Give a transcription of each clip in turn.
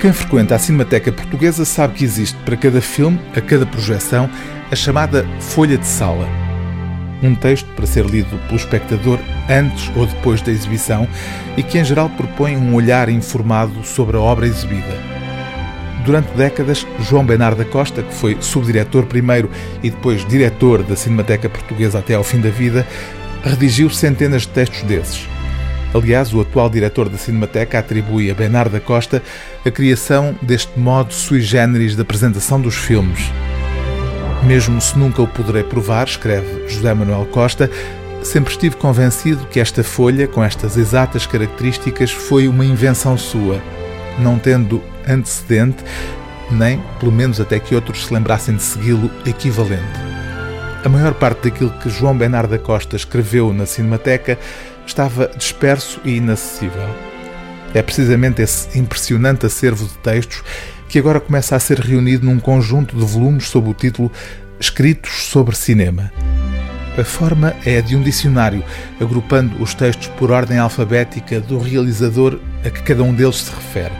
Quem frequenta a Cinemateca Portuguesa sabe que existe para cada filme, a cada projeção, a chamada folha de sala. Um texto para ser lido pelo espectador antes ou depois da exibição e que, em geral, propõe um olhar informado sobre a obra exibida. Durante décadas, João Bernardo da Costa, que foi subdiretor primeiro e depois diretor da Cinemateca Portuguesa até ao fim da vida, redigiu centenas de textos desses. Aliás, o atual diretor da Cinemateca atribui a Bernardo da Costa a criação deste modo sui generis da apresentação dos filmes. Mesmo se nunca o poderei provar, escreve José Manuel Costa, sempre estive convencido que esta folha, com estas exatas características, foi uma invenção sua, não tendo antecedente, nem, pelo menos até que outros se lembrassem de segui-lo, equivalente. A maior parte daquilo que João Bernardo da Costa escreveu na Cinemateca estava disperso e inacessível. É precisamente esse impressionante acervo de textos que agora começa a ser reunido num conjunto de volumes sob o título Escritos sobre Cinema. A forma é a de um dicionário, agrupando os textos por ordem alfabética do realizador a que cada um deles se refere.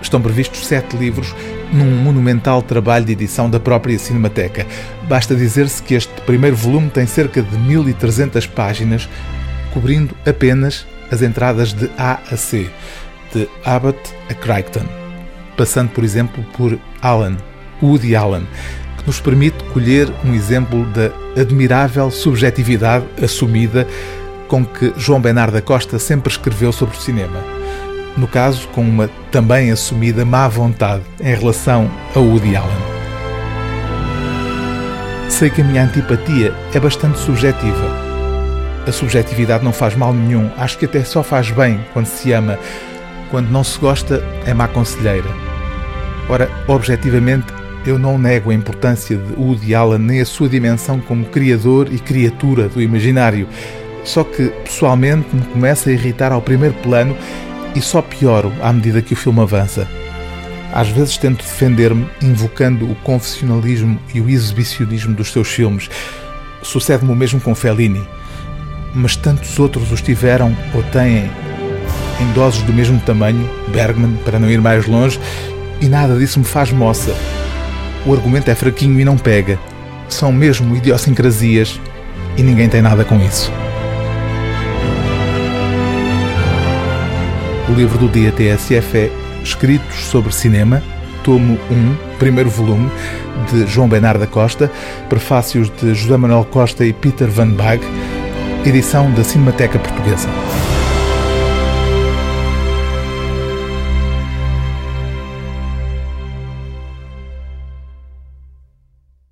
Estão previstos sete livros num monumental trabalho de edição da própria Cinemateca. Basta dizer-se que este primeiro volume tem cerca de 1300 páginas, cobrindo apenas as entradas de A a C, de Abbott a Crichton, passando, por exemplo, por Allen, Woody Allen, que nos permite colher um exemplo da admirável subjetividade assumida com que João Bernardo da Costa sempre escreveu sobre o cinema. No caso, com uma também assumida má vontade em relação a Woody Allen. Sei que a minha antipatia é bastante subjetiva a subjetividade não faz mal nenhum, acho que até só faz bem quando se ama. Quando não se gosta, é má conselheira. Ora, objetivamente, eu não nego a importância de Woody Allen nem a sua dimensão como criador e criatura do imaginário. Só que, pessoalmente, me começa a irritar ao primeiro plano e só pioro à medida que o filme avança. Às vezes tento defender-me invocando o confessionalismo e o exibicionismo dos seus filmes. Sucede-me o mesmo com Fellini mas tantos outros os tiveram ou têm em doses do mesmo tamanho, Bergman, para não ir mais longe, e nada disso me faz moça. O argumento é fraquinho e não pega. São mesmo idiosincrasias e ninguém tem nada com isso. O livro do dia TSF é Escritos sobre Cinema, tomo 1, primeiro volume, de João Bernardo da Costa, prefácios de José Manuel Costa e Peter Van Bag, edição da Cinemateca Portuguesa.